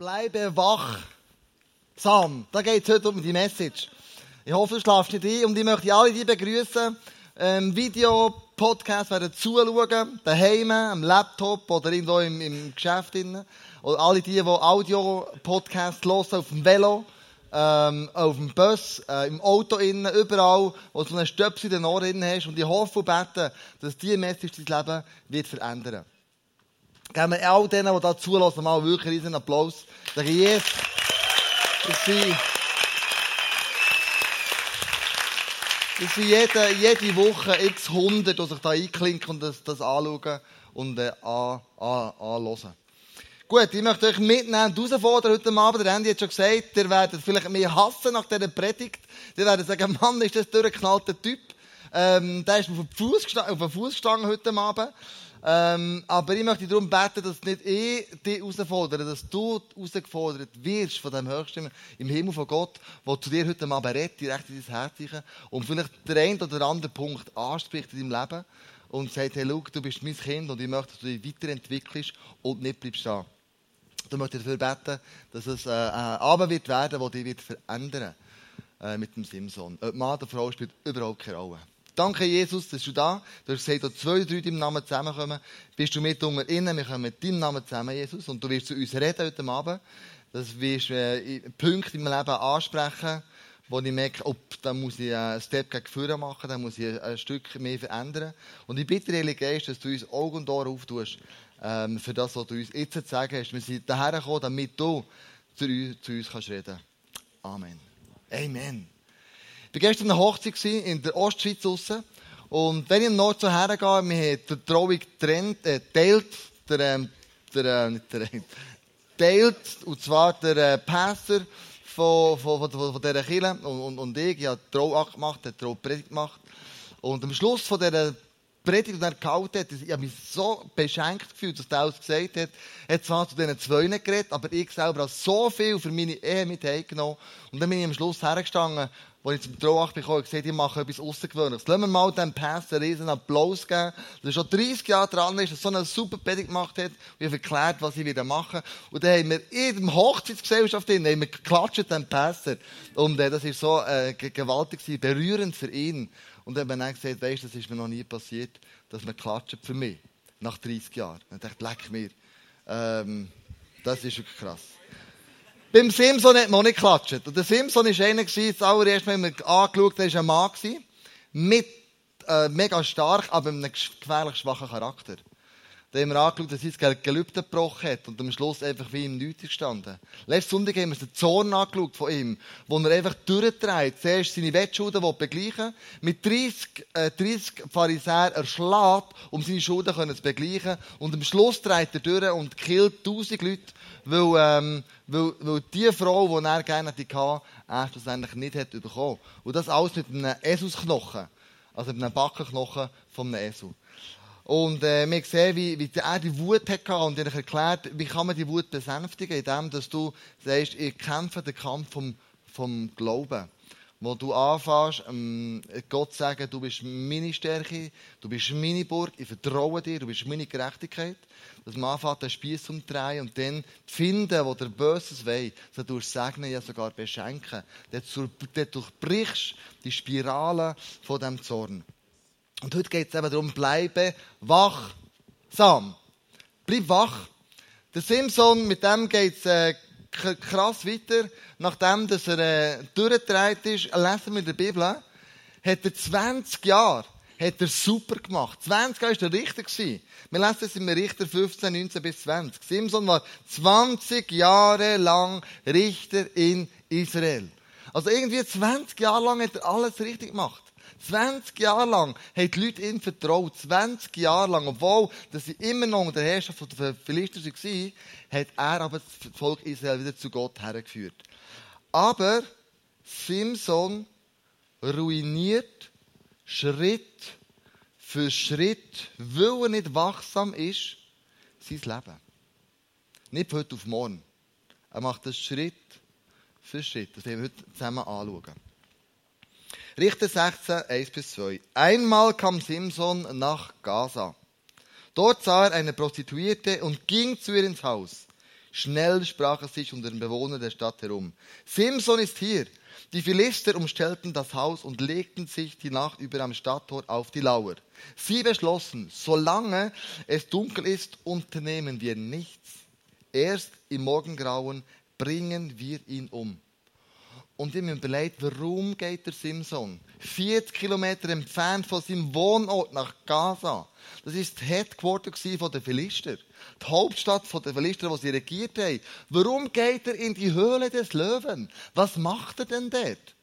Bleibe wach. Sam, da geht es heute um die Message. Ich hoffe, du schlafst nicht ein und ich möchte alle die begrüßen. Ähm, Video, Podcast werden zuschauen, daheim, am Laptop oder irgendwo im, im Geschäft. Oder alle die, die Audio-Podcast hören, auf dem Velo, ähm, auf dem Bus, äh, im Auto innen, überall, wo du so einen Stöpsel in den Ohren hast. Und ich hoffe und bete, dass diese Message dein Leben wird verändern wird. Geben wir all denen, die da zulassen, mal wirklich einen Applaus. Sagen, yes, dass sie, dass sie jede, jede Woche x 100, die sich da einklinken und das, das anschauen und äh, an, an, anhören. Gut, ich möchte euch mitnehmen und herausfordern heute Abend. Der Andy hat schon gesagt, ihr werdet vielleicht mich hassen nach dieser Predigt. Ihr werdet sagen, Mann, ist das durchgeknallter Typ. Ähm, der ist auf den Fuß gestanden heute Abend. Ähm, aber ich möchte darum beten, dass nicht ich dich herausfordere, dass du herausgefordert wirst von dem Höchsten im Himmel von Gott, der zu dir heute Abend redet, direkt in dein Herz und vielleicht den einen oder anderen Punkt anspricht in deinem Leben und sagt, hey, schau, du bist mein Kind und ich möchte, dass du dich weiterentwickelst und nicht bleibst stehen. Ich möchte dafür beten, dass es äh, ein Abend wird werden, der dich wird verändern äh, mit dem Simson. Ob Mann oder Frau spielt überhaupt keine Rolle. Danke, Jesus, dass du da Du hast gesagt, dass zwei drei in deinem Namen zusammenkommen. Bist du mit unter innen, wir kommen mit deinem Namen zusammen, Jesus. Und du wirst zu uns reden heute Abend. Das wirst äh, Punkte meinem Leben ansprechen, wo ich merke, ob, da muss ich einen Step gegen vorne machen, da muss ich ein Stück mehr verändern. Und ich bitte, Heilige Geist, dass du uns Augen und Ohren auftust, ähm, für das, was du uns jetzt zu sagen hast. Wir sind daher gekommen, damit du zu uns, zu uns kannst reden. Amen. Amen. Ich war gestern an einer Hochzeit in der Ostschweiz draussen. Und wenn ich im Nord so hergehe, wir haben die Trauung getrennt, äh, teilt, der, ähm, der, äh, nicht der, teilt, und zwar der äh, Pastor von, von, von, von dieser Kirche und, und, und ich. Ich habe die Trauung gemacht, die Trauung Predigt gemacht. Und am Schluss von dieser Predigt, die er gehalten hat, ich habe mich so beschenkt gefühlt, dass er alles gesagt hat. Er hat zwar zu diesen zwei geredet, aber ich selber habe so viel für meine Ehe mit heimgenommen. Und dann bin ich am Schluss hergestanden als ich zum Trauach bekomme, habe gesagt, ich mache etwas Außergewöhnliches. Lassen wir mal dem Pastor einen riesen Applaus geben, dass er schon 30 Jahre dran ist, dass so eine super Predigt gemacht hat, und ich erklärt, was ich wieder mache. Und dann haben wir in der Hochzeitsgesellschaft drin, haben wir geklatscht, dem Pastor. Und äh, das war so äh, gewaltig, berührend für ihn. Und dann haben wir dann gesagt, weisst, das ist mir noch nie passiert, dass man klatscht für mich. Nach 30 Jahren. Und ich dachte, leck mir. Ähm, das ist wirklich krass. Beim Simpson hat man auch nicht geklatscht. Der Simpson war einer, das allererste Mal, wir angeschaut haben, war ein Mann, mit, äh, mega stark, aber mit einem gefährlich schwachen Charakter. Da haben wir angeschaut, dass sein Gelübde gebrochen hat und am Schluss einfach wie ihm nichts gestanden. Letzten Sonntag haben wir den Zorn angeschaut von ihm, wo er einfach durchtreibt. Zuerst seine Wettschulden begleichen mit 30, äh, 30 Pharisäern erschlägt, um seine Schulden zu begleichen. Und am Schluss dreht er durch und killt tausend Leute, weil, ähm, weil, weil die Frau, die er gerne hatte, er schlussendlich nicht hat bekommen. Und das alles mit einem Esusknochen. Also mit einem Backenknochen von einem Esel. Und äh, wir sehen, wie, wie er die Wut hatte und er erklärt, wie kann man die Wut besänftigen, indem dass du sagst, ich kämpfe den Kampf vom, vom Glauben. Wo du anfängst, ähm, Gott zu sagen, du bist meine Stärke, du bist meine Burg, ich vertraue dir, du bist meine Gerechtigkeit. Dass man anfängt, den Spieß umzudrehen und dann zu finden, wo der Böses will, so du segnen, ja sogar beschenken. Dort durchbrichst die Spirale von dem Zorn. Und heute geht es eben darum, bleibe wachsam. Bleib wach. Der Simpson, mit dem geht es äh, krass weiter. Nachdem dass er äh, durchgedreht ist, lesen wir in der Bibel, hat er 20 Jahre hat er super gemacht. 20 Jahre war er Richter. Gewesen. Wir lesen es im Richter 15, 19 bis 20. Simson war 20 Jahre lang Richter in Israel. Also irgendwie 20 Jahre lang hat er alles richtig gemacht. 20 Jahre lang haben die Leute ihm vertraut. 20 Jahre lang. Obwohl, dass sie immer noch unter der Herrschaft der Philister waren, hat er aber das Volk Israel wieder zu Gott hergeführt. Aber Simson ruiniert Schritt für Schritt, weil er nicht wachsam ist, sein Leben. Nicht von heute auf morgen. Er macht das Schritt für Schritt. Das werden wir heute zusammen anschauen. Richter 16, 1 bis 2. Einmal kam Simson nach Gaza. Dort sah er eine Prostituierte und ging zu ihr ins Haus. Schnell sprach es sich unter den Bewohnern der Stadt herum. Simson ist hier. Die Philister umstellten das Haus und legten sich die Nacht über am Stadttor auf die Lauer. Sie beschlossen, solange es dunkel ist, unternehmen wir nichts. Erst im Morgengrauen bringen wir ihn um. Und ich mir überlegt, warum geht der Simson 40 Kilometer entfernt von seinem Wohnort nach Gaza? Das ist das Headquarter den Philister. Die Hauptstadt der Philister, die sie regiert haben. Warum geht er in die Höhle des Löwen? Was macht er denn dort?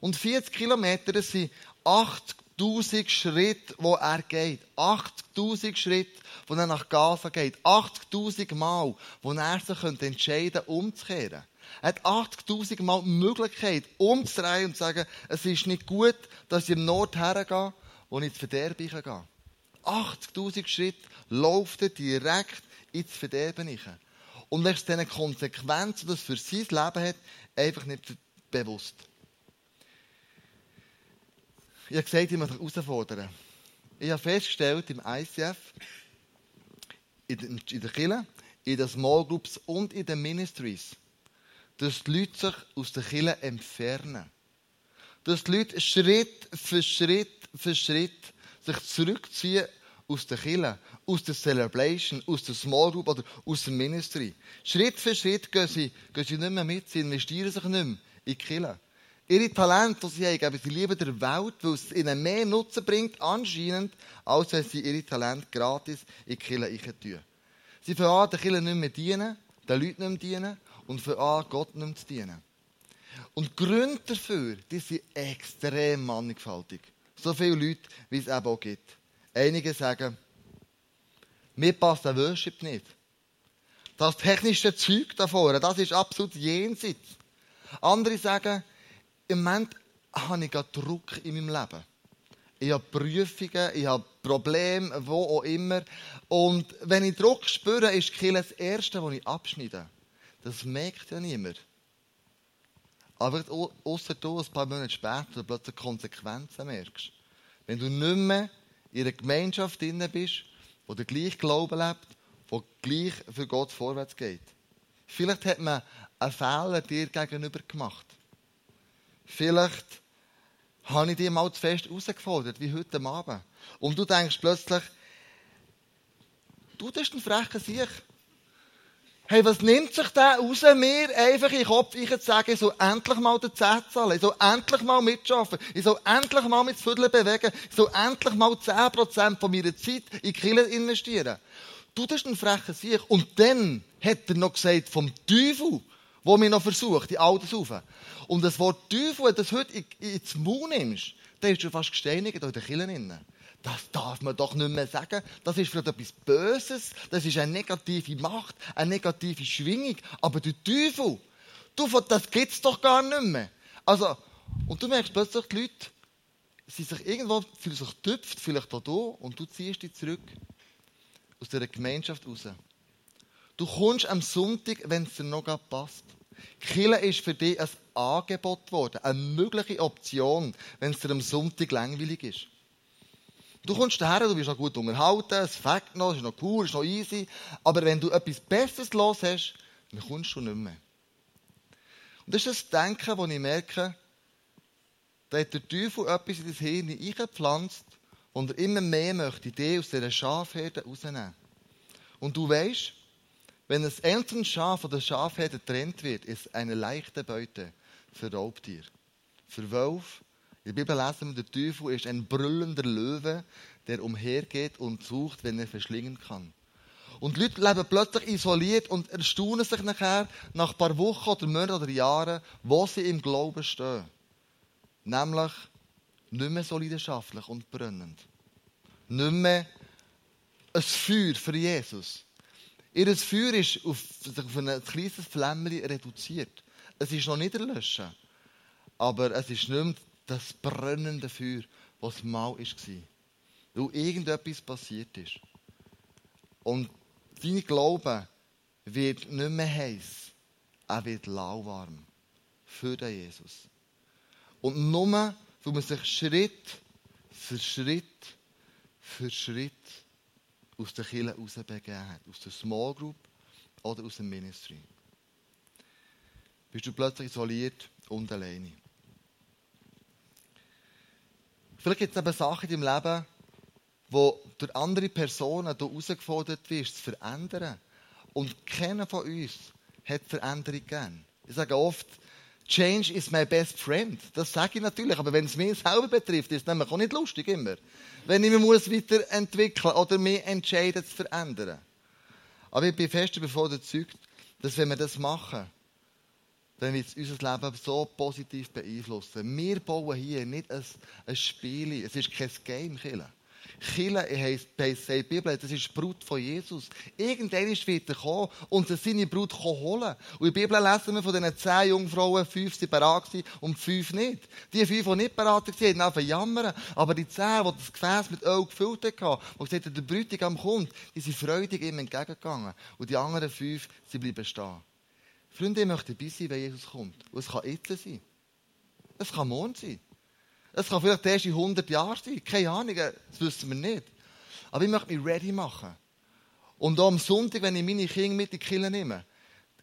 Und 40 Kilometer, das sind 80.000 Schritte, wo er geht. 80.000 Schritte, wo er nach Gaza geht. 80.000 Mal, wo er sich entscheiden könnte, umzukehren. Hat 80.000 Mal die Möglichkeit, umzudrehen und zu sagen, es ist nicht gut, dass ich im Nord hergehe, ich ins Verderben gehe. 80.000 Schritte läuft direkt ins Verderben. Und er ist diesen Konsequenzen, die es für sein Leben hat, einfach nicht bewusst. Ich habe gesagt, ich muss mich herausfordern. Ich habe festgestellt, im ICF, in der Kirche, in den Small Groups und in den Ministries, dass die Leute sich aus der Kirche entfernen. Dass die Leute Schritt für Schritt für Schritt sich zurückziehen aus der Kirche, aus der Celebration, aus der Small Group oder aus der Ministry. Schritt für Schritt gehen sie, gehen sie nicht mehr mit, sie investieren sich nicht mehr in die Kirche. Ihre Talente, die sie haben, geben sie lieber der Welt, weil es ihnen mehr Nutzen bringt, anscheinend, als wenn sie ihre Talente gratis in die Kirche tun. Sie an, der Kirche nicht mehr dienen, den Leuten nicht mehr dienen und fangen an, Gott nicht zu dienen. Und die Gründe dafür, die sind extrem mannigfaltig. So viele Leute, wie es eben auch gibt. Einige sagen, mir passt der Worship nicht. Das technische Zeug da vorne, das ist absolut jenseits. Andere sagen, im Moment habe ich Druck in meinem Leben. Ich habe Prüfungen, ich habe Probleme, wo auch immer. Und wenn ich Druck spüre, ist Kirche das Erste, was ich abschneide. Das merkt ja niemand. Aber außer du ein paar Monate später plötzlich Konsequenzen merkst. Wenn du nicht mehr in einer Gemeinschaft drin bist, wo der gleiche Glauben lebt, wo gleich für Gott vorwärts geht. Vielleicht hat man einen Fehler dir gegenüber gemacht. Vielleicht habe ich dich mal zu fest herausgefordert, wie heute Abend. Und du denkst plötzlich, du bist ein frecher Sieg. Hey, was nimmt sich der raus, mir einfach in den Kopf ich zu sagen, ich soll endlich mal den Zehn zahlen, ich soll endlich mal mitschaffen, ich soll endlich mal mit Viertel bewegen, ich soll endlich mal 10% von meiner Zeit in Kille investieren. Du, das ist ein frecher Sieg. Und dann hat er noch gesagt, vom Teufel, wo mir noch versucht, die Alten saufen. Und das Wort Teufel, wenn du das heute ins Mund nimmst, dann ist du fast gesteinigt in den Killen das darf man doch nicht mehr sagen. Das ist vielleicht etwas Böses, das ist eine negative Macht, eine negative Schwingung. Aber der Teufel, du, das es doch gar nicht mehr. Also, und du merkst plötzlich, die Leute, sie sich irgendwo, fühlen sich tüpft, vielleicht auch da, und du ziehst dich zurück aus dieser Gemeinschaft raus. Du kommst am Sonntag, wenn es dir noch passt. Kille ist für dich ein Angebot geworden, eine mögliche Option, wenn es dir am Sonntag langweilig ist. Du kommst daher, du bist noch gut unterhalten, es fängt noch, es ist noch cool, es ist noch easy. Aber wenn du etwas Besseres los hast, dann kommst du nicht mehr. Und das ist das Denken, das ich merke, da hat der Teufel etwas in das Hirn eingepflanzt und er immer mehr möchte die aus dieser Schafherde rausnehmen. Und du weißt, wenn das einzelne Schaf von der Schafherde getrennt wird, ist eine leichte Beute für Raubtier. Für Wolf, in der Bibel lesen wir, der Teufel ist ein brüllender Löwe, der umhergeht und sucht, wenn er verschlingen kann. Und Leute leben plötzlich isoliert und erstaunen sich nachher, nach ein paar Wochen oder Monaten oder Jahren, wo sie im Glauben stehen. Nämlich nicht mehr so leidenschaftlich und brennend. Nicht mehr ein Feuer für Jesus. Ihr Feuer ist auf, auf ein kleines Flämmchen reduziert. Es ist noch nicht erlöschen. Aber es ist nicht mehr das brennende Feuer, was mal war. Weil irgendetwas passiert ist. Und dein Glaube wird nicht mehr heiß, er wird lauwarm für den Jesus. Und nur, weil man sich Schritt für Schritt für Schritt aus der Kirche herausbegeben hat, aus der Small Group oder aus dem Ministry. Bist du plötzlich isoliert und alleine. Vielleicht gibt es eben Sachen in deinem Leben, wo durch andere Personen du herausgefordert wirst, zu verändern. Und keiner von uns hat Veränderung gern. Ich sage oft, Change is my best friend. Das sage ich natürlich, aber wenn es mich selber betrifft, ist es nämlich auch nicht lustig immer. Wenn ich mich muss weiterentwickeln oder mich entscheiden zu verändern. Aber ich bin fest davon überzeugt, dass wenn wir das machen, dann wird es unser Leben so positiv beeinflussen. Wir bauen hier nicht ein, ein Spiel, es ist kein Game, Killer. Kille heisst, heisst die Bibel, das ist die Brut von Jesus. Irgendwann wird er kommen und seine Brut holen. Und in der Bibel lesen wir von diesen zehn Jungfrauen, fünf waren bereit und fünf nicht. Die fünf, die nicht bereit waren, haben angefangen jammern. Aber die zehn, die das Gefäß mit Öl gefüllt haben, die gesagt haben, der Bräutigam kommt, die sind freudig ihm entgegengegangen. Und die anderen fünf, sie bleiben stehen. Freunde, ich möchte dabei sein, wenn Jesus kommt. Und es kann jetzt sein. Es kann morgen sein. Es kann vielleicht erst in 100 Jahren sein. Keine Ahnung, das wissen wir nicht. Aber ich möchte mich ready machen. Und auch am Sonntag, wenn ich meine Kinder mit in die Kirche nehme,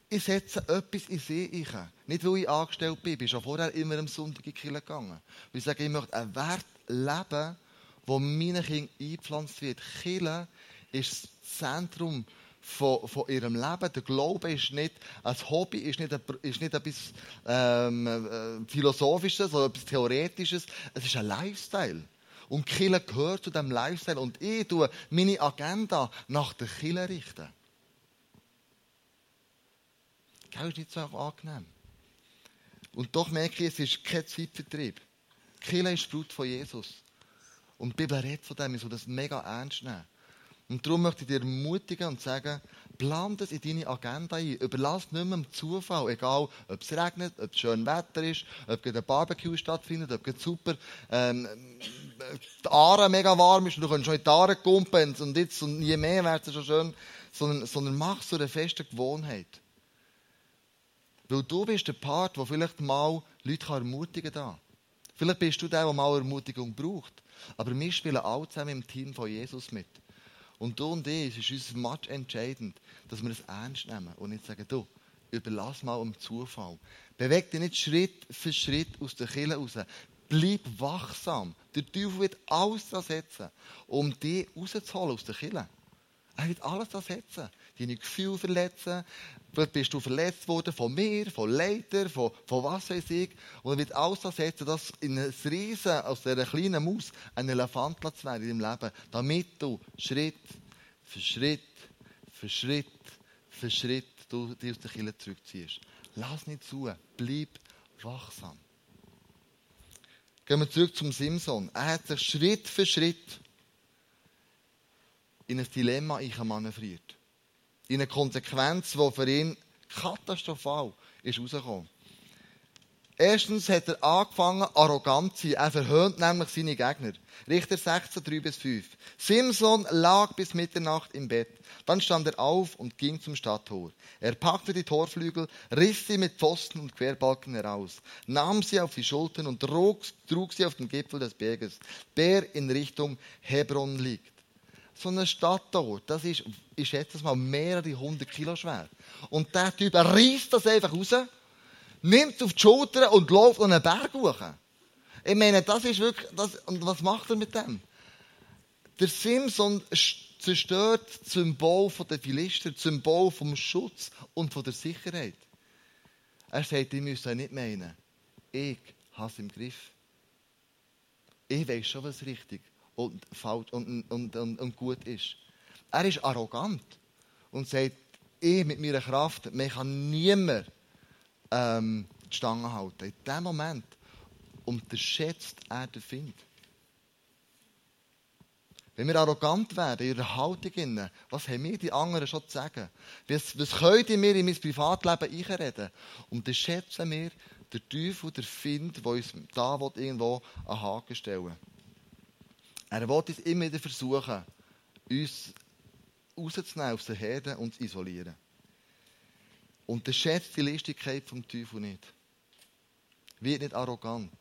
ich setze etwas in sie ein. Nicht, weil ich angestellt bin. Ich bin schon vorher immer am Sonntag in die Kirche gegangen. Weil ich sage, ich möchte einen Wert leben, der meinen Kindern eingepflanzt wird. Kirche ist das Zentrum von, von ihrem Leben. Der Glaube ist nicht ein Hobby, ist nicht, ein, ist nicht etwas ähm, äh, Philosophisches oder etwas Theoretisches. Es ist ein Lifestyle. Und Kille gehört zu diesem Lifestyle. Und ich tue meine Agenda nach der Kille richten. Das ist nicht so angenehm. Und doch merke ich, es ist kein Zeitvertrieb. Kille ist Blut von Jesus. Und die Bibel redet von dem, ich soll das mega ernst nehmen. Und darum möchte ich dir ermutigen und sagen, plan das in deine Agenda ein. Überlass nicht mehr dem Zufall, egal ob es regnet, ob es schön Wetter ist, ob ein Barbecue stattfindet, ob es super ähm, die Aare mega warm ist und du kannst schon in die Aare kumpen und jetzt und je mehr wird es schon schön, sondern, sondern mach so eine feste Gewohnheit. Weil du bist der Part, der vielleicht mal Leute ermutigen kann. Vielleicht bist du der, der mal Ermutigung braucht. Aber wir spielen alle zusammen im Team von Jesus mit. Und du und ich, es ist uns match entscheidend, dass wir es ernst nehmen und nicht sagen, du, überlass mal um Zufall. Beweg dich nicht Schritt für Schritt aus der Kille raus. Bleib wachsam. Der Teufel wird alles setzen, um dich rauszuholen aus der Kille. Er wird alles setzen. Deine Gefühle verletzen. Vielleicht bist du verletzt worden von mir, von Leiter, von, von was weiß ich. Und er wird alles setzen, dass in einem Riesen, aus dieser kleinen Maus, ein Elefant zu werden in deinem Leben. Damit du Schritt für Schritt, für Schritt, für Schritt du dich aus der Kille zurückziehst. Lass nicht zu. Bleib wachsam. Gehen wir zurück zum Simson. Er hat sich Schritt für Schritt in ein Dilemma manövriert. In eine Konsequenz, die für ihn katastrophal ist rausgekommen. Erstens hat er angefangen, arrogant zu sein. Er verhöhnt nämlich seine Gegner. Richter 16, 3 bis 5. Simson lag bis Mitternacht im Bett. Dann stand er auf und ging zum Stadttor. Er packte die Torflügel, riss sie mit Pfosten und Querbalken heraus, nahm sie auf die Schultern und trug, trug sie auf den Gipfel des Berges, der in Richtung Hebron liegt so eine Stadt dort, das ist, ich schätze es mal, mehrere hundert Kilo schwer. Und der Typ reißt das einfach raus, nimmt es auf die Schulter und läuft an einen Berg hoch. Ich meine, das ist wirklich, das, und was macht er mit dem? Der Simson zerstört das Symbol der Philister, das Symbol vom Schutz und von der Sicherheit. Er sagt, ich müsst nicht meinen. Ich habe es im Griff. Ich weiß schon, was richtig und, falsch und, und, und, und gut ist. Er ist arrogant und sagt, ich mit meiner Kraft, mir kann niemand ähm, die Stange halten. In dem Moment unterschätzt er den Find. Wenn wir arrogant werden in ihrer Haltung, was haben wir die anderen schon zu sagen? Was, was können wir in mein Privatleben einreden? Und dann schätzen wir den Teufel, der Find, der uns da irgendwo einen Haken stellen will. Er will uns immer wieder versuchen, uns rauszunehmen aus der Herde und zu isolieren. Und schätzt die Listigkeit vom Teufel nicht. Wird nicht arrogant,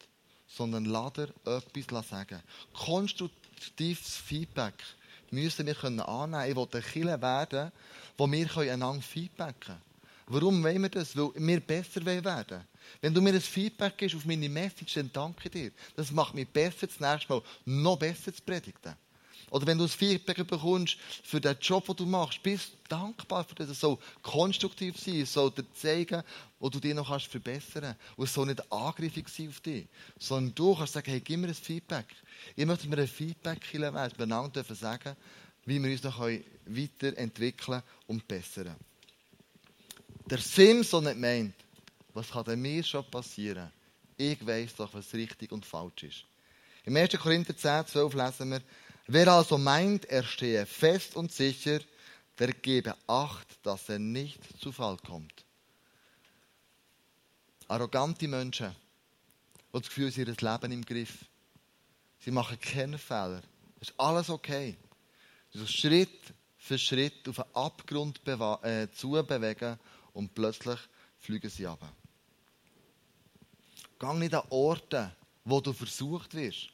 sondern lass er etwas sagen. Konstruktives Feedback müssen wir können annehmen. Ich will ein Killer werden, wo wir einander feedbacken können. Warum wollen wir das? Weil wir besser werden wollen. Wenn du mir ein Feedback gibst auf meine Message, dann danke dir. Das macht mich besser, das nächste Mal noch besser zu predigen. Oder wenn du ein Feedback bekommst für den Job, den du machst, bist du dankbar für das. Es soll konstruktiv sein, es soll dir zeigen, wo du dich noch kannst verbessern kannst. Und es soll nicht angriffig sein auf dich, sondern du kannst sagen, hey, gib mir ein Feedback. Ich möchte mir ein Feedback geben, weil wir einander sagen wie wir uns noch weiterentwickeln und bessern. Der Simson nicht meint, was kann denn mir schon passieren? Ich weiß doch, was richtig und falsch ist. Im 1. Korinther 10, 12 lesen wir, wer also meint, er stehe fest und sicher, der gebe Acht, dass er nicht zu Fall kommt. Arrogante Menschen, die das Gefühl haben, ihr Leben im Griff. Sie machen keine Fehler. Es ist alles okay. Sie Schritt für Schritt auf einen Abgrund äh, zu und plötzlich fliegen sie ab. Geh nicht an Orte, wo du versucht wirst.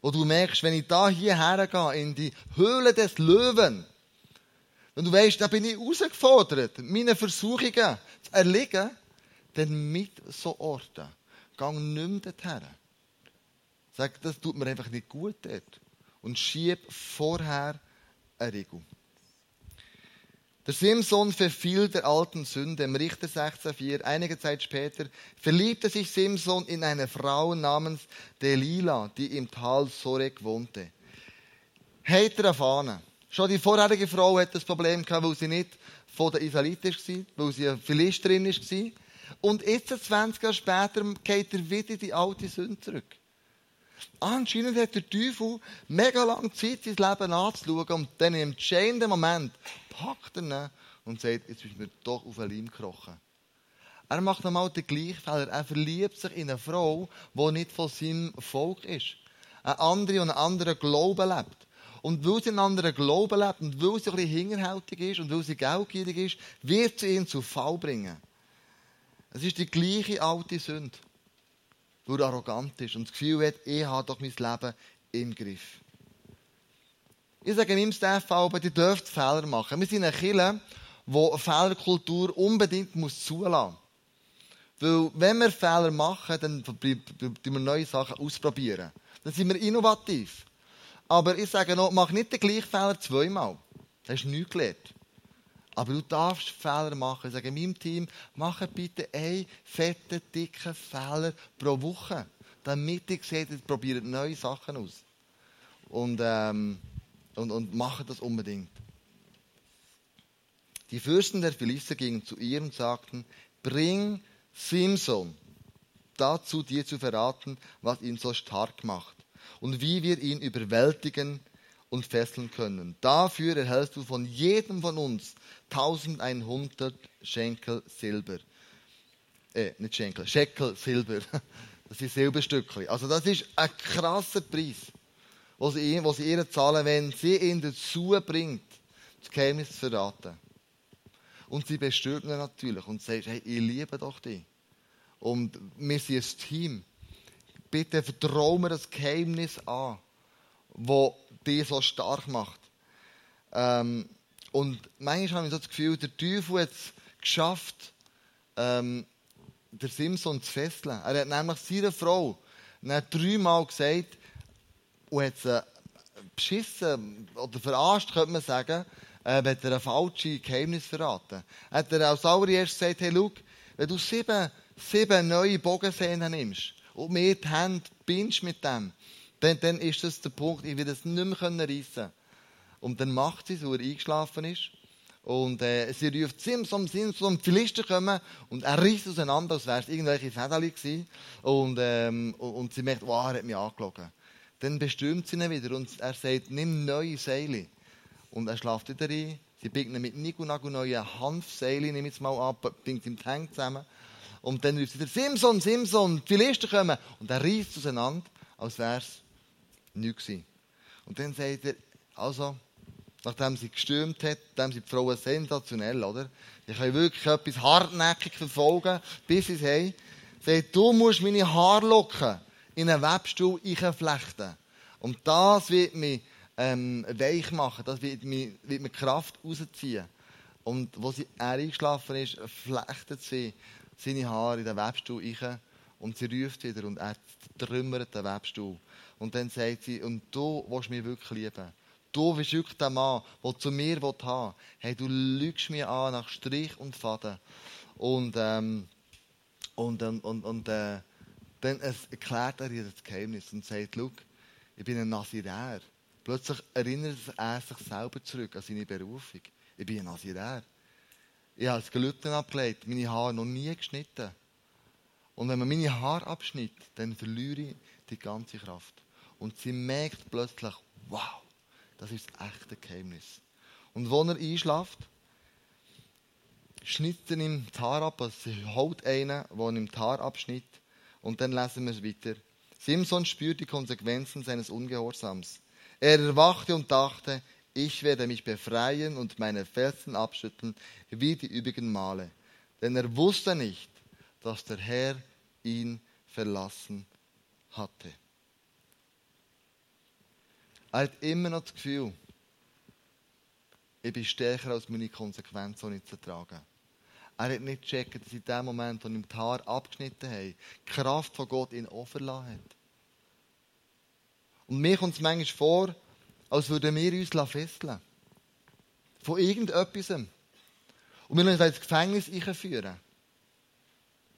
Wo du merkst, wenn ich da hierher gehe, in die Höhle des Löwen, wenn du weißt, da bin ich herausgefordert, meine Versuchungen zu erliegen, dann mit so Orten, geh nicht mehr dorthin. Sag, das tut mir einfach nicht gut dort. Und schieb vorher eine Regel. Der Simson verfiel der alten Sünde. Im Richter 16,4, einige Zeit später, verliebte sich Simson in eine Frau namens Delila, die im Tal Sorek wohnte. Heitere Fahne. Schon die vorherige Frau hatte das Problem weil sie nicht von den Israeliten war, weil sie eine Philisterin war. Und jetzt, 20 Jahre später, geht er wieder in die alte Sünde zurück. Anscheinend hat der Teufel mega lange Zeit, sein Leben anzuschauen und dann im entscheidenden Moment packt er ihn und sagt, jetzt bist du mir doch auf einen Leim gekrochen. Er macht nochmal den gleichen Fehler. Er verliebt sich in eine Frau, die nicht von seinem Volk ist. Eine andere und einen anderen Glauben lebt. Und weil sie einen anderen Glauben lebt und weil sie ein bisschen hinterhältig ist und weil sie geldgierig ist, wird sie ihn zu Fall bringen. Es ist die gleiche alte Sünde weil er arrogant ist und das Gefühl hat, ich habe doch mein Leben im Griff. Ich sage meinem Staff auch, ihr dürft Fehler machen. Wir sind eine Kirche, die eine Fehlerkultur unbedingt muss zulassen muss. Weil, wenn wir Fehler machen, dann probieren wir neue Sachen ausprobieren. Dann sind wir innovativ. Aber ich sage noch, mach nicht den gleichen Fehler zweimal. Das hast du nichts gelernt. Aber du darfst Fehler machen. Ich sage meinem Team, mache bitte einen fetten, dicken Fehler pro Woche. Damit ich sehe, ihr probiert neue Sachen aus. Und, ähm, und, und mache das unbedingt. Die Fürsten der Philister gingen zu ihr und sagten, bring Simson dazu, dir zu verraten, was ihn so stark macht und wie wir ihn überwältigen und fesseln können. Dafür erhältst du von jedem von uns 1100 Schenkel Silber. Äh, nicht Schenkel, Scheckel Silber. Das sind Silberstückchen. Also das ist ein krasser Preis, den sie, den sie ihr zahlen, wenn sie ihn dazu bringt, das Geheimnis zu verraten. Und sie bestürmt natürlich und sagt, hey, ich liebe doch dich. Und wir sind ein Team. Bitte vertraue mir das Geheimnis an, das dich so stark macht. Ähm, und manchmal habe ich so das Gefühl, der Teufel hat es geschafft, ähm, der Simson zu fesseln. Er hat nämlich seiner Frau dreimal gesagt und hat sie beschissen oder verarscht, könnte man sagen, äh, wenn er ein falsches Geheimnis verraten. Hat er als allererstes gesagt, hey, schau, wenn du sieben, sieben neue Bogensehnen nimmst und mir die Hände bindest mit dem, dann, dann ist das der Punkt, ich will das nicht mehr reissen können. Und dann macht sie es, wo er eingeschlafen ist. Und äh, sie ruft Simson, Simson, die Philister kommen und er reißt auseinander, als wäre es irgendwelche Fäden gewesen. Und, ähm, und sie merkt, wow, er hat mich angelogen. Dann bestürmt sie ihn wieder und er sagt, nimm neue Seile. Und er schlaft wieder ein. Sie biegt mit Nigunagu neue Hanfseile, nimm jetzt mal ab, bindet ihm die zusammen. Und dann ruft sie wieder, Simson, Simson, die Philister kommen. Und er reißt auseinander, als wäre es nichts. Und dann sagt er, also, nachdem sie gestürmt hat, nachdem sie die Frauen sensationell, oder? Ich kann wirklich etwas hartnäckig verfolgen, bis sie es haben. Sagt, du musst meine Haarlocken in einen Webstuhl einflechten. Und das wird mich ähm, weich machen. Das wird mir, wird mir Kraft rausziehen. Und wo sie, eingeschlafen ist, flechtet sie seine Haare in den Webstuhl rein und sie ruft wieder und er trümmert den Webstuhl. Und dann sagt sie, und du willst mich wirklich lieben. Du bist wirklich der Mann, der zu mir haben will. Hey, du lügst mir an nach Strich und Faden. Und, ähm, und, und, und, und äh, dann erklärt er ihr das Geheimnis und sagt, schau, ich bin ein Nasirär. Plötzlich erinnert er sich selber zurück an seine Berufung. Ich bin ein Nasirär. Ich habe das Gelübde abgelegt, meine Haare noch nie geschnitten. Und wenn man meine Haare abschnitt, dann verliere ich die ganze Kraft. Und sie merkt plötzlich, wow, das ist das echte Geheimnis. Und wo er einschläft, schnitzt er ihm das Haar ab, also sie holt einen, der ihm das Haar abschnitt. Und dann lesen wir es weiter. Simson spürt die Konsequenzen seines Ungehorsams. Er erwachte und dachte, ich werde mich befreien und meine Felsen abschütteln wie die übrigen Male. Denn er wusste nicht, dass der Herr ihn verlassen hatte. Er hat immer noch das Gefühl, ich bin stärker als meine Konsequenzen, die ich zu tragen. Er hat nicht gecheckt, dass in dem Moment, wo ihm die Haare abgeschnitten haben, die Kraft von Gott ihn overlassen hat. Und mir kommt es manchmal vor, als würden wir uns fesseln Von irgendetwas. Und wir lassen uns ins Gefängnis einführen.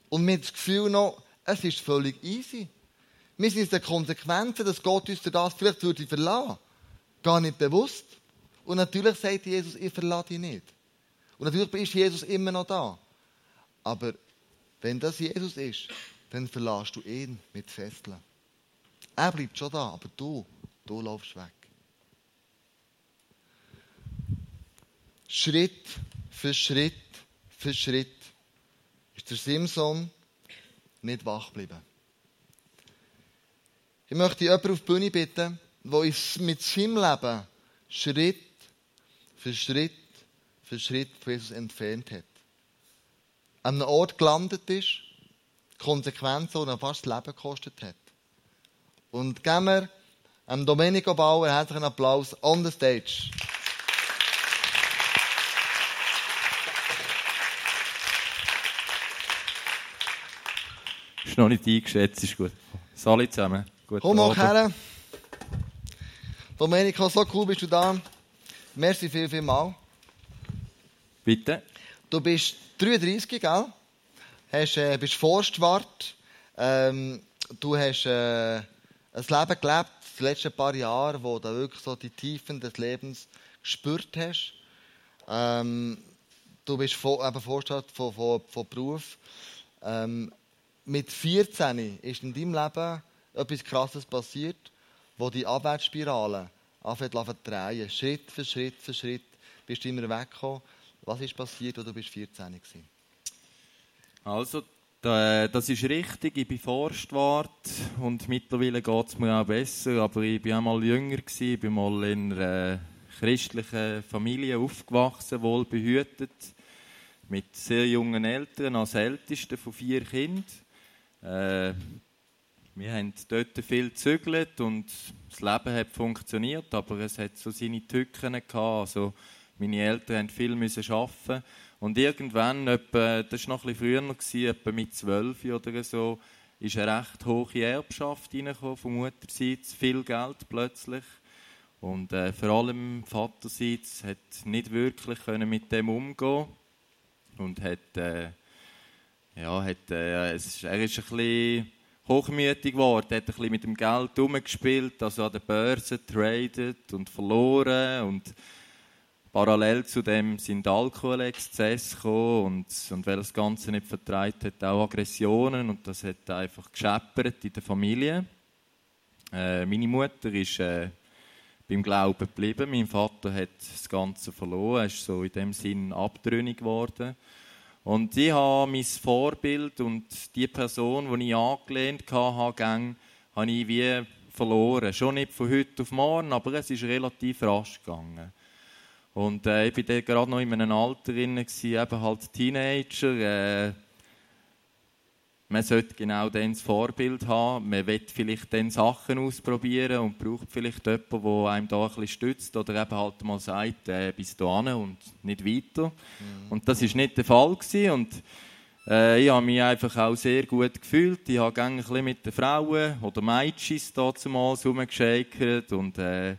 Und haben das Gefühl noch, es ist völlig easy. Wir sind den Konsequenzen, dass Gott uns das vielleicht würde verlassen. Gar nicht bewusst. Und natürlich sagt Jesus, ich verlasse dich nicht. Und natürlich ist Jesus immer noch da. Aber wenn das Jesus ist, dann verlässt du ihn mit Fesseln. Er bleibt schon da, aber du, du laufst weg. Schritt für Schritt für Schritt ist der Simson nicht wach geblieben. Ich möchte jemanden auf die Bühne bitten, der mit seinem Leben Schritt für Schritt für Schritt von Jesus entfernt hat. An einem Ort gelandet ist, Konsequenzen, die fast das Leben gekostet hat. Und geben wir dem Domenico Bauer herzlichen Applaus on the stage. Ist noch nicht eingeschätzt, ist gut. Salut zusammen. Guten Komm mal her. Domenico, so cool bist du da. Merci viel, viel mal. Bitte. Du bist 33, gell? Hast, äh, bist Forstwart. Ähm, du hast äh, ein Leben gelebt, die letzten paar Jahre, wo du wirklich so die Tiefen des Lebens gespürt hast. Ähm, du bist vor, eben Forstwart von, von, von Beruf. Ähm, mit 14 ist in deinem Leben etwas Krasses passiert, wo die Abwärtsspirale anfängt zu drehen. Schritt für Schritt für Schritt bist du immer weggekommen. Was ist passiert, als du 14 warst? Also, das ist richtig. Ich bin Forstwart und mittlerweile geht es mir auch besser. Aber ich war auch mal jünger. Ich bin mal in einer christlichen Familie aufgewachsen, wohlbehütet. Mit sehr jungen Eltern, als Älteste von vier Kindern. Äh, wir haben dort viel gezügelt und das Leben hat funktioniert, aber es hat so seine Tücken gehabt. Also meine Eltern haben viel arbeiten und irgendwann, etwa, das war noch bisschen früher, etwa mit zwölf oder so, ist eine recht hohe Erbschaft reingekommen von Mutterseits, viel Geld plötzlich. Und äh, vor allem Vaterseits hat nicht wirklich können mit dem umgehen und hat äh, ja, hat, äh, es, er ist ein bisschen hochmütig geworden, hat ein bisschen mit dem Geld umgespielt, also an der Börse tradet und verloren und parallel zu dem sind Alkoholexzesse gekommen und, und weil das Ganze nicht vertreibt hat, auch Aggressionen und das hat einfach gescheppert in der Familie. Äh, meine Mutter ist äh, beim Glauben geblieben, mein Vater hat das Ganze verloren, er ist so in dem Sinn abtrünnig geworden. Und ich habe mein Vorbild und die Person, die ich angelehnt hatte, habe ich wie verloren. Schon nicht von heute auf morgen, aber es ist relativ rasch gegangen. Und äh, ich war gerade noch in einem Alter, drin, eben halt Teenager. Äh, man sollte genau dann das Vorbild haben. Man will vielleicht dann Sachen ausprobieren und braucht vielleicht jemanden, der einem da ein bisschen stützt oder eben halt mal sagt, äh, bis dahin und nicht weiter. Mhm. Und das ist nicht der Fall gewesen. und äh, ich habe mich einfach auch sehr gut gefühlt. Ich habe ein bisschen mit den Frauen oder Mädchen damals rumgeschakert und äh,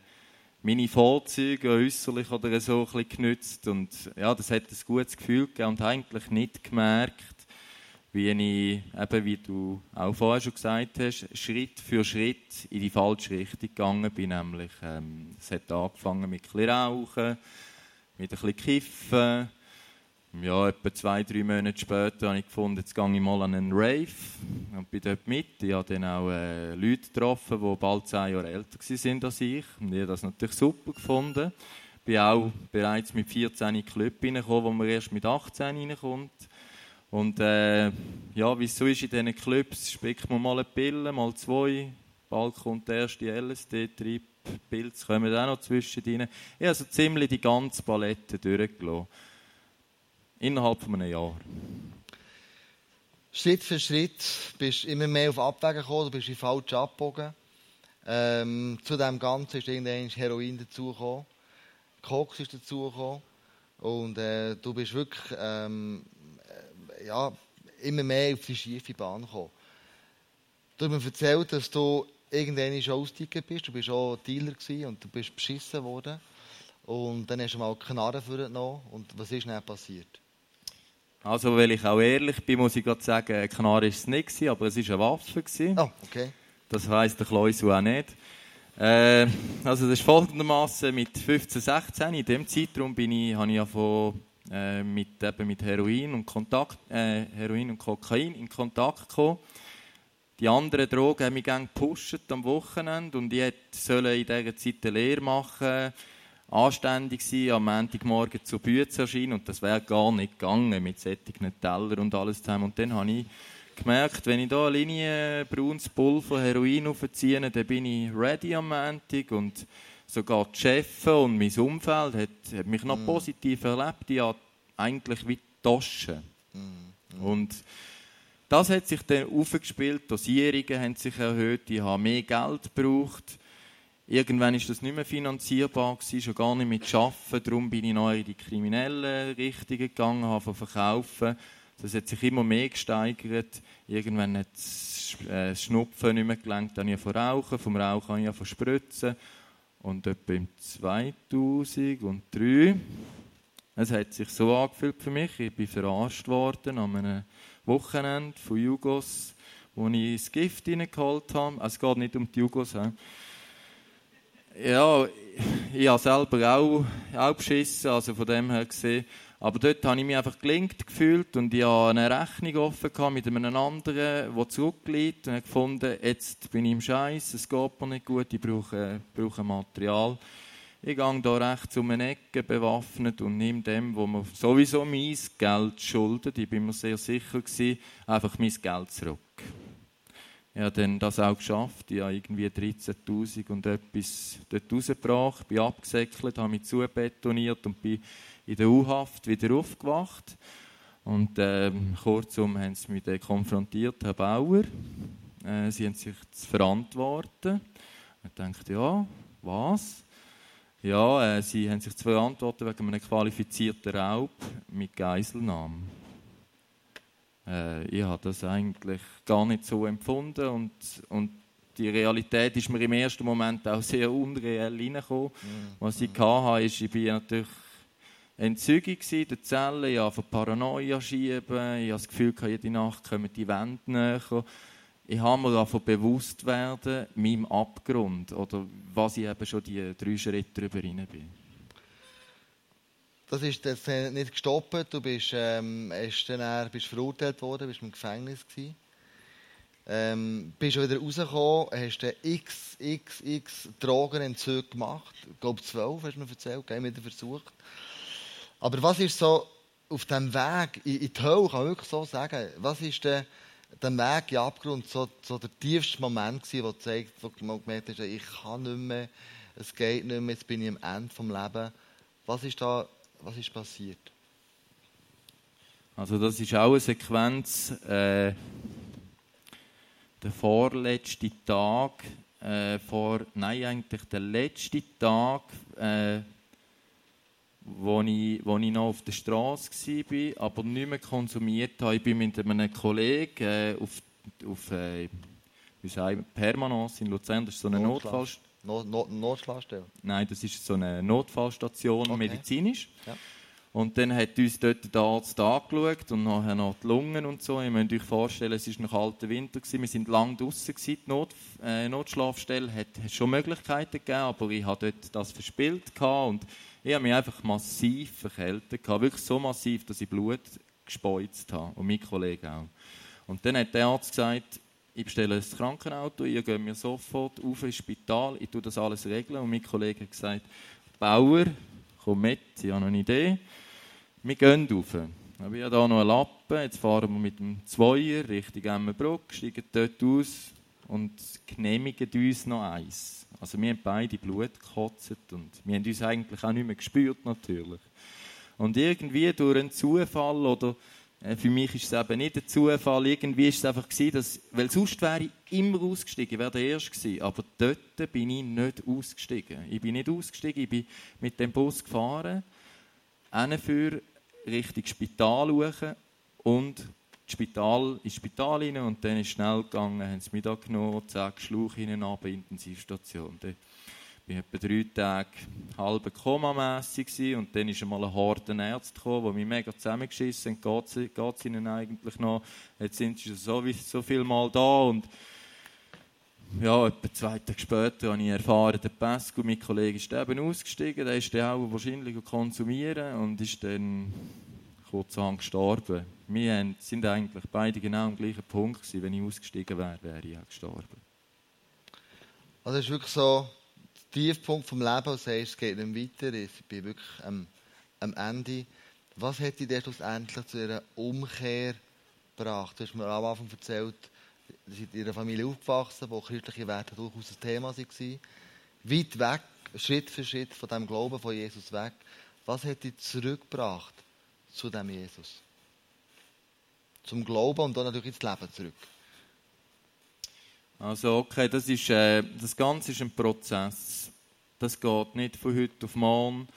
meine Vorzüge äußerlich oder so ein bisschen genützt. Und ja, das hat ein gutes Gefühl gegeben und eigentlich nicht gemerkt, wie ich, eben wie du auch vorher schon gesagt hast, Schritt für Schritt in die falsche Richtung gegangen bin. Nämlich, ähm, es hat angefangen mit ein Rauchen, mit ein bisschen Kiffen. Ja, etwa zwei, drei Monate später habe ich gefunden, jetzt gehe ich mal an einen Rave und bin dort mit. Ich habe dann auch äh, Leute getroffen, die bald zehn Jahre älter waren als ich. Und ich habe das natürlich super gefunden. Ich bin auch bereits mit 14 in den Club reingekommen, wo man erst mit 18 reinkommt. Und äh, ja, wie es so ist in diesen Clubs, spickt man mal eine Pille, mal zwei, bald kommt der erste LSD-Trip, Pilze kommen auch noch zwischen rein. Ich habe so ziemlich die ganze Palette durchgelassen. Innerhalb von einem Jahr. Schritt für Schritt bist du immer mehr auf Abwägen gekommen, du bist in falsch abgebogen. Ähm, zu dem Ganzen ist irgendwann Heroin dazugekommen, Koks ist dazugekommen und äh, du bist wirklich ähm, ja, immer mehr auf die schiefe Bahn gekommen. Du hast mir erzählt, dass du irgendwann ausgestiegen bist. Du bist auch Dealer und du bist beschissen worden. Und dann hast du mal Knarre vorgenommen. Und was ist dann passiert? Also, weil ich auch ehrlich bin, muss ich gerade sagen, eine Knarre war es nicht, aber es war eine Waffe. Oh, okay. Das heisst der Kleusel auch nicht. Äh, also, das ist folgendermaßen mit 15, 16. In dem Zeitraum bin ich, habe ich ja von äh, mit, eben mit Heroin, und Kontakt, äh, Heroin und Kokain in Kontakt gekommen. Die anderen Drogen haben mich gepusht am Wochenende und ich sollte in dieser Zeit eine Lehre machen, anständig sein, am Montagmorgen zur Bühne erscheinen und das wäre gar nicht gegangen mit sättigen Teller und alles zusammen. Und dann habe ich gemerkt, wenn ich hier eine Linie braunes Pulver Heroin aufziehe, dann bin ich ready am Montag und sogar die Chefs und mein Umfeld hat, hat mich noch mm. positiv erlebt. Ich habe eigentlich wie Taschen. Mm. Und das hat sich dann aufgespielt, die Dosierungen haben sich erhöht, ich habe mehr Geld gebraucht. Irgendwann ist das nicht mehr finanzierbar gewesen, schon gar nicht mit Arbeiten. Darum bin ich noch in die kriminellen Richtungen gegangen, habe verkaufen. Das hat sich immer mehr gesteigert. Irgendwann hat äh, das Schnupfen nicht mehr gelangt, dann habe ich von Rauchen, vom Rauchen habe ich von Spritzen. Und etwa im 2003, es hat sich so angefühlt für mich, ich bin verarscht worden an einem Wochenende von Jugos, wo ich das Gift reingeholt habe. Es geht nicht um die Jugos. Ja, ich habe selber auch, auch beschissen, also von dem her gesehen. Aber dort habe ich mich einfach gelingt gefühlt und ich habe eine Rechnung offen mit einem anderen, der zurückliegt und habe gefunden, jetzt bin ich im Scheiß, es geht mir nicht gut, ich brauche, brauche Material. Ich gehe hier rechts um eine Ecke bewaffnet und nehme dem, wo mir sowieso mein Geld schuldet, ich bin mir sehr sicher gewesen, einfach mein Geld zurück. Ich habe dann das auch geschafft. Ich habe irgendwie 13.000 und etwas dort rausgebracht, bin abgesäckelt, habe mich zubetoniert und bin in der U-Haft wieder aufgewacht. Und ähm, kurzum haben sie mich dann konfrontiert, Herr Bauer. Äh, sie haben sich zu verantworten. Ich dachte, ja, was? Ja, äh, sie haben sich zu verantworten wegen einem qualifizierten Raub mit Geiselnahme. Äh, ich habe das eigentlich gar nicht so empfunden und, und die Realität ist mir im ersten Moment auch sehr unreell reingekommen. Mhm. Was ich hatte, ist, ich bin natürlich Entzügung in der Zelle, ich habe Paranoia schieben, ich habe das Gefühl, jede Nacht kommen die Wände näher. Ich habe mir davon bewusst werden, meinem Abgrund, oder was ich eben schon die drei Schritte darüber rein bin. Das ist jetzt nicht gestoppt, du bist, ähm, dann, bist verurteilt worden, bist im Gefängnis gewesen. Ähm, bist wieder rausgekommen, hast dann x, x, x Drogenentzüge gemacht. Ich glaube zwölf, hast du mir erzählt, gell, wieder versucht. Aber was ist so auf dem Weg in, die Hölle, kann man wirklich so sagen, was ist der, der Weg in Abgrund so, so der tiefste Moment gewesen, wo, zeigt, wo man gemerkt hat, ich kann nicht mehr, es geht nicht mehr, jetzt bin ich am Ende des Lebens. Was ist da, was ist passiert? Also das ist auch eine Sequenz, äh, der vorletzte Tag, äh, vor, nein, eigentlich der letzte Tag, äh, wo ich, wo ich noch auf der Straße war, aber nicht mehr konsumiert habe. Ich bin mit einem Kollegen äh, auf, auf äh, wie sagen, Permanence in Luzern, das ist so eine Notfallstation. Not, Not, Notschlafstelle? Nein, das ist so eine Notfallstation, okay. medizinisch. Ja. Und dann hat uns dort der Arzt angeschaut und nachher noch die Lungen und so. Ihr müsst euch vorstellen, es war noch kalter Winter. Gewesen. Wir waren lange draußen. Die Not, äh, Notschlafstelle hat, hat schon Möglichkeiten gegeben, aber ich hatte dort das verspielt. Und ich habe mich einfach massiv verkältet. Wirklich so massiv, dass ich Blut gespeuzt habe. Und mein Kollege auch. Und dann hat der Arzt gesagt, ich bestelle ein Krankenauto, ihr geht mir sofort auf ins Spital, ich tue das alles regeln. Und mein Kollege hat gesagt, Bauer, komm mit, ich habe noch eine Idee. Wir gehen rauf. Wir haben hier noch einen Lappen, jetzt fahren wir mit dem Zweier Richtung Emmenbruck, steigen dort aus und genehmigen uns noch eins. Also wir haben beide Blut gekotzt und wir haben uns eigentlich auch nicht mehr gespürt natürlich. Und irgendwie durch einen Zufall oder äh, für mich ist es eben nicht ein Zufall. Irgendwie ist es einfach gewesen, dass, weil sonst wäre ich immer ausgestiegen, wäre der Erste gewesen. Aber dort bin ich nicht ausgestiegen. Ich bin nicht ausgestiegen, ich bin mit dem Bus gefahren, für Richtung Spital schauen und Spital, ins Spital rein und dann ist schnell gegangen, haben sie mich da genommen, zack, Schlauch hinein, Intensivstation. Dann war etwa drei Tage halb komamässig und dann ist einmal ein Ärzte gekommen, die mich mega zusammengeschissen haben. Geht es ihnen eigentlich noch? Jetzt sind sie so, so viel Mal da und ja, etwa zwei Tage später habe ich erfahren, der Pasco, mein Kollege, ist eben ausgestiegen. Der ist dann auch wahrscheinlich konsumieren und ist dann kurzerhand gestorben. Wir sind eigentlich beide genau am gleichen Punkt gewesen. Wenn ich ausgestiegen wäre, wäre ich auch gestorben. Also es ist wirklich so, Tiefpunkt vom Leben und es geht nicht weiter, ich bin wirklich am, am Ende. Was hat dich schlussendlich zu einer Umkehr gebracht? Du hast mir am Anfang erzählt, du bist in einer Familie aufgewachsen, wo christliche Werte durchaus ein Thema waren. Weit weg, Schritt für Schritt von dem Glauben von Jesus weg. Was hat dich zurückgebracht zu dem Jesus? Zum Glauben und dann natürlich ins Leben zurück. Also okay, das, ist, äh, das Ganze ist ein Prozess. Das geht nicht von heute auf morgen.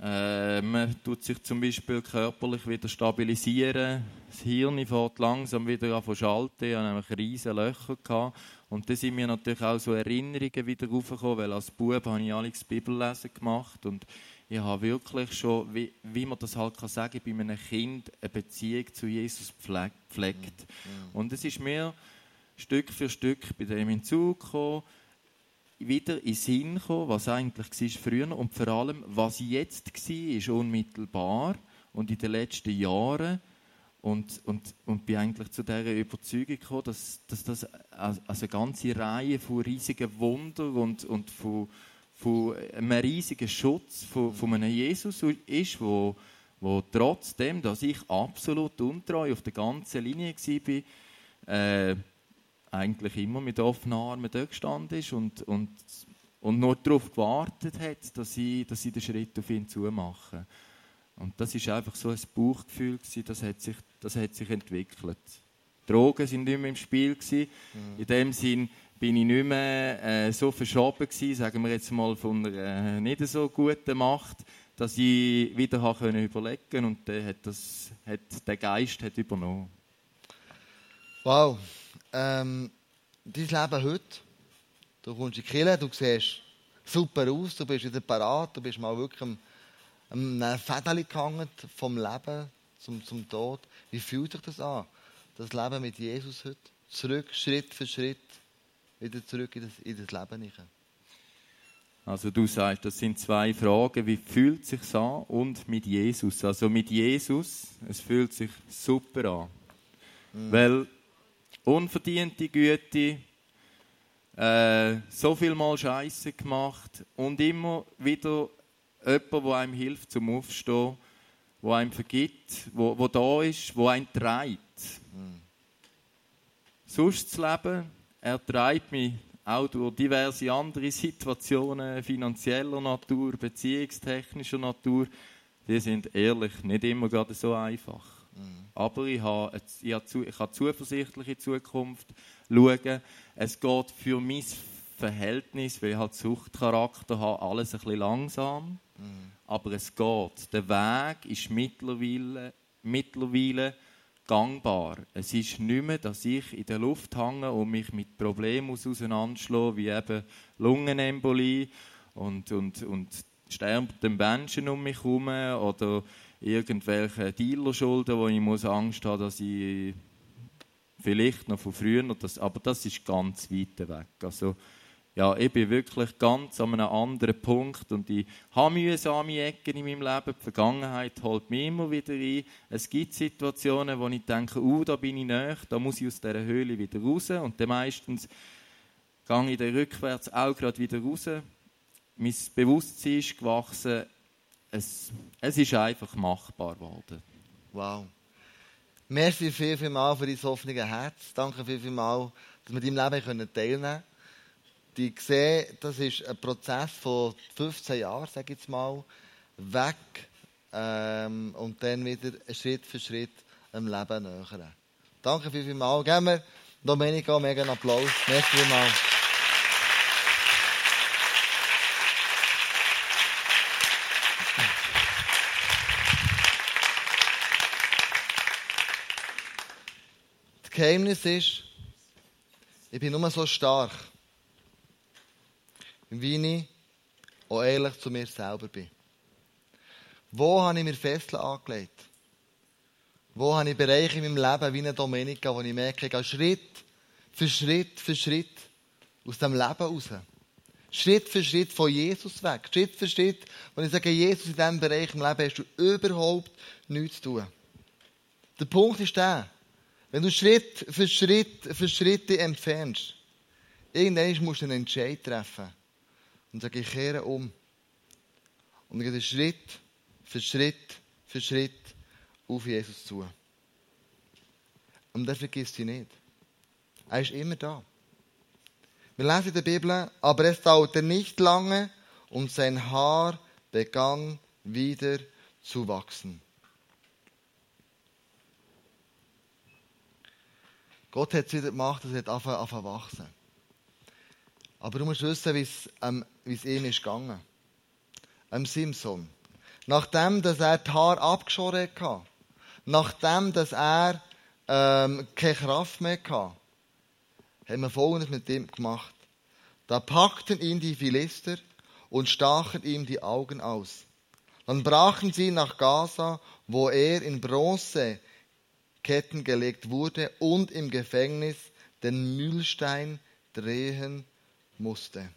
Äh, man tut sich zum Beispiel körperlich wieder stabilisieren. Das Hirn fährt langsam wieder an zu schalten. Ich hatte nämlich riesige Löcher. Gehabt. Und dann sind mir natürlich auch so Erinnerungen wieder raufgekommen, weil als Bub habe ich alles Bibellesen gemacht und ich habe wirklich schon, wie, wie man das halt kann sagen, bei einem Kind eine Beziehung zu Jesus pflegt. Mhm. Und es ist mir Stück für Stück bei dem hinzugekommen, wieder in den Sinn gekommen, was eigentlich war früher und vor allem, was jetzt war, ist unmittelbar und in den letzten Jahren und, und, und bin eigentlich zu dieser Überzeugung gekommen, dass, dass das also eine ganze Reihe von riesigen Wundern und, und von, von einem riesigen Schutz von, von einem Jesus ist, wo, wo trotzdem, dass ich absolut untreu auf der ganzen Linie war, äh, eigentlich immer mit offenen Armen da gestanden ist und, und, und nur darauf gewartet hat, dass ich, dass ich den Schritt auf ihn zumache. Und das ist einfach so ein Bauchgefühl gewesen, das hat sich, das hat sich entwickelt. Drogen sind nicht mehr im Spiel gewesen. Mhm. In dem Sinn bin ich nicht mehr äh, so verschoben gewesen, sagen wir jetzt mal von einer äh, nicht so guten Macht, dass ich wieder habe können überlegen und der, hat das, hat, der Geist hat übernommen. Wow ähm, dein Leben heute, du kommst in die Kirche, du siehst super aus, du bist wieder parat, du bist mal wirklich am, am Fädeli gehangen vom Leben zum, zum Tod. Wie fühlt sich das an, das Leben mit Jesus heute? Zurück, Schritt für Schritt, wieder zurück in das, in das Leben hinein. Also du sagst, das sind zwei Fragen. Wie fühlt es sich an und mit Jesus? Also mit Jesus, es fühlt sich super an. Mhm. Weil unverdiente Güte, äh, so viel mal Scheiße gemacht und immer wieder jemand, der einem hilft zum Aufstehen, der einem vergibt, wo, wo da ist, wo einen treibt. Mhm. Sonst das Leben, er treibt mich auch durch diverse andere Situationen finanzieller Natur, beziehungstechnischer Natur. Die sind ehrlich nicht immer gerade so einfach. Aber ich, habe, ich, habe zu, ich kann zuversichtlich in die Zukunft schauen. Es geht für mein Verhältnis, weil ich halt Suchtcharakter habe, alles ein bisschen langsam. Mhm. Aber es geht. Der Weg ist mittlerweile, mittlerweile gangbar. Es ist nicht mehr, dass ich in der Luft hänge und mich mit Problemen auseinanderschlage, wie eben Lungenembolie und, und, und sterbenden Menschen um mich herum oder irgendwelche Dealerschulden, wo ich muss Angst haben, dass ich vielleicht noch von früher, das, aber das ist ganz weit weg. Also, ja, ich bin wirklich ganz an einem anderen Punkt und ich habe mühsame Ecken in meinem Leben. Die Vergangenheit holt mich immer wieder ein. Es gibt Situationen, wo ich denke, uh, da bin ich näher, da muss ich aus dieser Höhle wieder raus. Und dann meistens gehe ich dann rückwärts auch gerade wieder raus. Mein Bewusstsein ist gewachsen. Es, es ist einfach machbar geworden. Wow. Merci viel, viel mal für dein offene Herz. Danke viel, viel mal, dass wir deinem Leben teilnehmen können die sehen, das ist ein Prozess von 15 Jahren, sage ich jetzt mal, weg ähm, und dann wieder Schritt für Schritt im Leben nähern. Danke vielmals. Geben wir Domenica mega Applaus. Merci vielmals. Das Geheimnis ist, ich bin nur so stark wie ich auch ehrlich zu mir selber bin. Wo habe ich mir Fesseln angelegt? Wo habe ich Bereiche in meinem Leben wie eine Domenica, wo ich merke, ich gehe Schritt für Schritt für Schritt aus dem Leben raus. Schritt für Schritt von Jesus weg. Schritt für Schritt, wenn ich sage, Jesus, in diesem Bereich im Leben hast du überhaupt nichts zu tun. Der Punkt ist der, wenn du Schritt für Schritt für Schritte entfernst, irgendwann musst du einen Entscheid treffen und sage, ich kehre um. Und ich gehe Schritt für Schritt für Schritt auf Jesus zu. Und er vergisst dich nicht. Er ist immer da. Wir lesen in der Bibel, aber es dauerte nicht lange und sein Haar begann wieder zu wachsen. Gott hat es wieder gemacht, es hat angefangen zu wachsen. Aber du musst wissen, wie es, ähm, wie es ihm ist gegangen. Am Simson. Nachdem, dass er die Haare abgeschoren hatte, nachdem, dass er ähm, keine Kraft mehr hatte, haben wir Folgendes mit ihm gemacht. Da packten ihn die Philister und stachen ihm die Augen aus. Dann brachen sie nach Gaza, wo er in Bronzeketten gelegt wurde und im Gefängnis den Mühlstein drehen musste.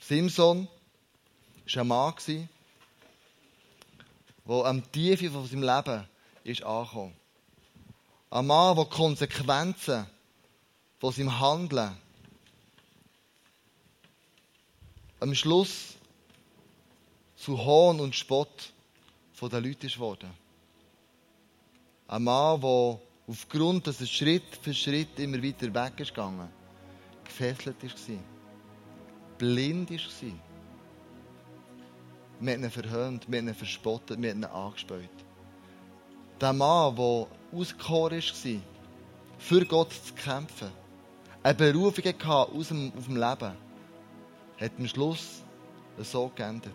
Simson war ein Mann, der am Tiefe von seinem Leben ist angekommen. Ein Mann, der Konsequenzen von seinem Handeln am Schluss zu Hohn und Spott von den Leuten ist geworden. Ein Mann, der aufgrund, dass er Schritt für Schritt immer weiter weg ist gegangen gefesselt war, blind war. Wir haben ihn verhöhnt, wir haben ihn verspottet, wir haben ihn angespäut. Der Mann, der ausgekoren war, für Gott zu kämpfen, eine Berufung hatte aus dem, auf dem Leben, hat am Schluss so geendet.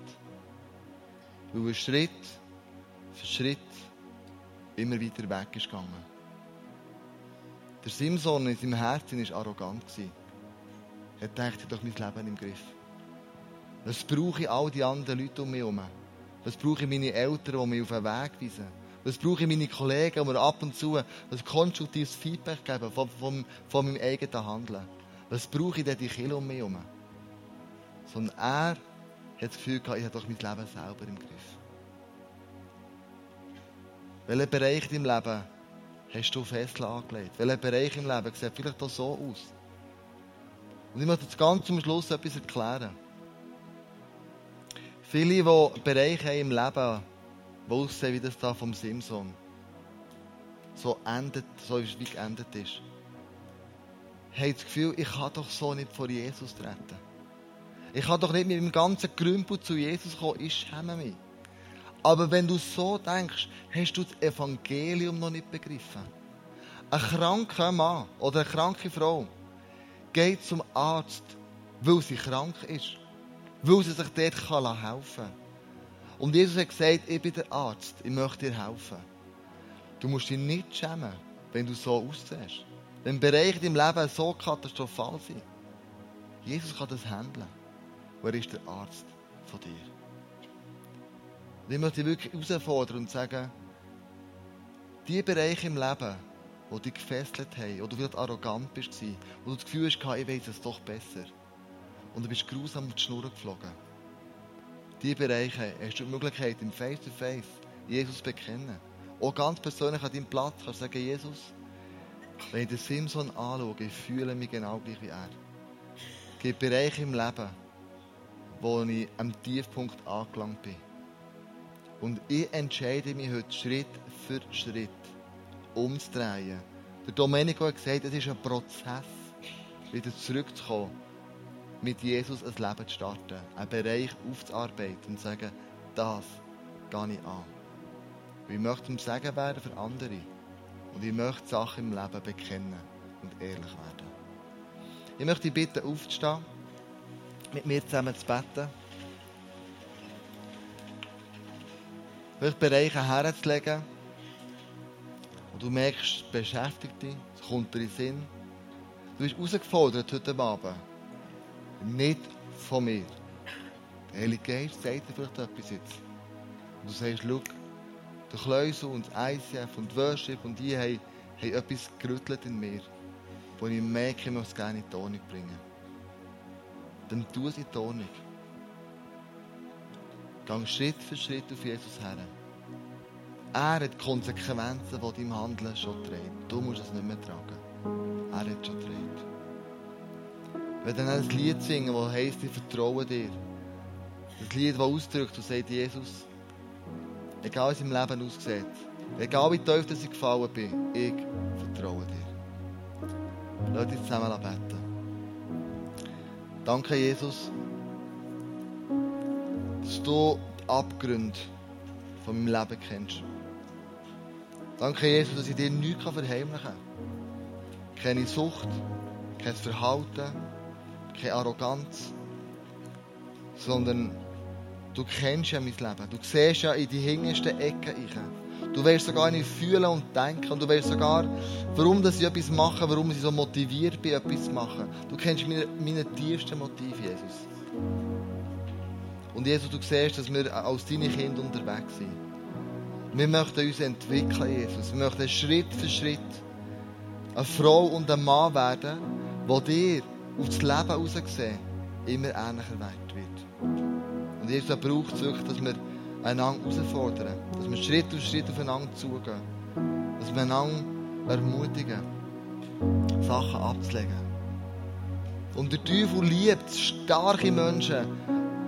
Weil er Schritt für Schritt immer weiter weg ist gegangen. Der Simson in seinem Herzen war arrogant. Er dachte, ich doch mein Leben im Griff. Was brauche ich all die anderen Leute um mich herum? Was brauche ich meine Eltern, die mich auf den Weg weisen? Was brauche ich meine Kollegen, die mir ab und zu ein konstruktives Feedback geben von, von, von meinem eigenen Handeln? Was brauche ich denn die Kinder um mich herum? Sondern er hat das Gefühl gehabt, ich habe doch mein Leben selber im Griff. Welcher Bereich im Leben hast du fest angelegt? Welcher Bereich im Leben sieht vielleicht auch so aus? Und ich möchte jetzt ganz zum Schluss etwas erklären. Viele, die Bereiche im Leben, die aussehen wie das da vom Simson, so endet, so wie es geendet ist, haben das Gefühl, ich kann doch so nicht vor Jesus treten. Ich kann doch nicht mit meinem ganzen Grümpel zu Jesus kommen, ich schäme mich. Aber wenn du so denkst, hast du das Evangelium noch nicht begriffen. Ein kranker Mann oder eine kranke Frau geht zum Arzt, weil sie krank ist. Weil sie sich dort helfen kann. Und Jesus hat gesagt, ich bin der Arzt, ich möchte dir helfen. Du musst dich nicht schämen, wenn du so aussiehst. Wenn Bereiche in deinem Leben so katastrophal sind. Jesus kann das handeln. Und er ist der Arzt von dir. Und ich möchte dich wirklich herausfordern und sagen, die Bereiche im Leben, die dich gefesselt haben, oder du vielleicht arrogant bist, wo du das Gefühl hast, ich weiß es doch besser. Und du bist grausam auf die Schnur geflogen. Diese Bereiche hast du die Möglichkeit, im Face-to-Face -face Jesus zu bekennen. Auch ganz persönlich an deinem Platz kannst du sagen, Jesus, wenn ich den Simson anschaue, ich fühle mich genau gleich wie er. Es gibt Bereiche im Leben, wo ich am Tiefpunkt angelangt bin. Und ich entscheide mich heute Schritt für Schritt umzudrehen. Der Domenico hat gesagt, es ist ein Prozess, wieder zurückzukommen, mit Jesus ein Leben zu starten, einen Bereich aufzuarbeiten und zu sagen, das gehe ich an. Ich möchte ihm Sagen werden für andere. Und ich möchte Sachen im Leben bekennen und ehrlich werden. Ich möchte dich bitten, aufzustehen, mit mir zusammen zu beten. Vielleicht Bereiche herzulegen, und du merkst, es beschäftigt dich, es kommt dir in den Sinn. Du bist herausgefordert heute Abend. Nicht von mir. Der Heilige Geist sagt dir vielleicht etwas jetzt. Und du sagst, schau, der Kleusel und das ICF und Worship und die haben, haben etwas gerüttelt in mir, wo ich merke, ich muss es gerne in die Tonung bringen. Dann tu es in die Tonung. Gang Schritt für Schritt auf Jesus her. Er hat die Konsequenzen von deinem Handeln schon getragen. Du musst es nicht mehr tragen. Er hat schon getragen. Wenn dann ein Lied singen, das heisst, ich vertraue dir. Das Lied, das ausdrückt und sagt, Jesus, egal wie es im Leben aussieht, egal wie tief ich gefallen bin, ich vertraue dir. Lass uns zusammen beten. Danke, Jesus, dass du die Abgründe von meinem Leben kennst. Danke, Jesus, dass ich dir nichts verheimlichen kann. Keine Sucht, kein Verhalten, keine Arroganz, sondern du kennst ja mein Leben. Du siehst ja in die hintersten Ecken rein. Du weißt sogar nicht fühlen und denken. Und du weißt sogar, warum dass ich etwas mache, warum ich so motiviert bin, etwas zu machen. Du kennst meine, meine tiefsten Motive, Jesus. Und Jesus, du siehst, dass wir als deine Kinder unterwegs sind. Wir möchten uns entwickeln, Jesus. Wir möchten Schritt für Schritt eine Frau und ein Mann werden, wo dir auf das Leben herausgesehen immer ähnlicher wird. Und Jesus braucht es wirklich, dass wir einander herausfordern, dass wir Schritt für Schritt aufeinander zugehen, dass wir einander ermutigen, Sachen abzulegen. Und der Teufel liebt starke Menschen,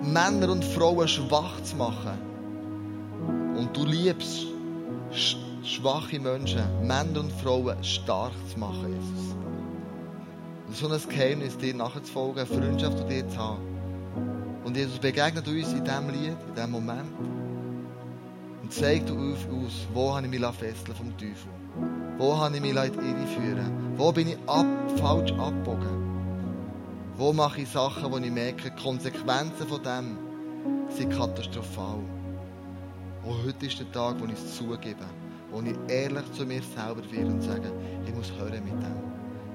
Männer und Frauen schwach zu machen. Und du liebst schwache Menschen, Männer und Frauen stark zu machen, Jesus. Und so ein Geheimnis, dir nachzufolgen, eine Freundschaft zu dir zu haben. Und Jesus begegnet uns in diesem Lied, in diesem Moment. Und zeigt uns aus, wo habe ich mich fesseln vom Teufel. Wo habe ich mich in die Irre führen Wo bin ich ab, falsch abgebogen? Wo mache ich Sachen, wo ich merke, die Konsequenzen von dem sind katastrophal. Und heute ist der Tag, wo ich es zugebe. Wo ich ehrlich zu mir selber werde und sage, ich muss hören mit dem.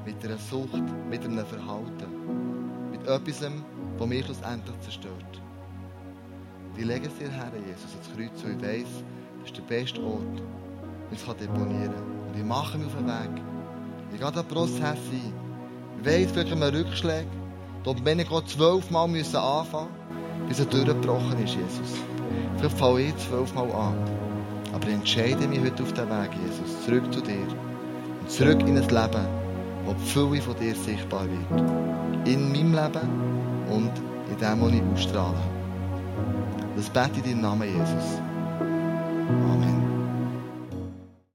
Mit einer Sucht, mit einem Verhalten. Mit etwas, das mich schlussendlich zerstört. Ich lege es dir her, Jesus, ins Kreuz, und ich weiss, das ist der beste Ort, wo ich es deponieren kann. Und ich mache mich auf den Weg. Ich gehe den Prozess ein. Ich weiss, vielleicht haben Rückschläge. Da wenn ich zwölfmal anfangen müssen, bis er durchgebrochen ist, Jesus. Vielleicht fange ich zwölfmal an. Aber entscheide mich heute auf den Weg, Jesus, zurück zu dir. Und zurück in ein Leben, wo die Fülle von dir sichtbar wird. In meinem Leben und in dem, was ich ausstrahle. Das bete ich in deinem Namen, Jesus. Amen.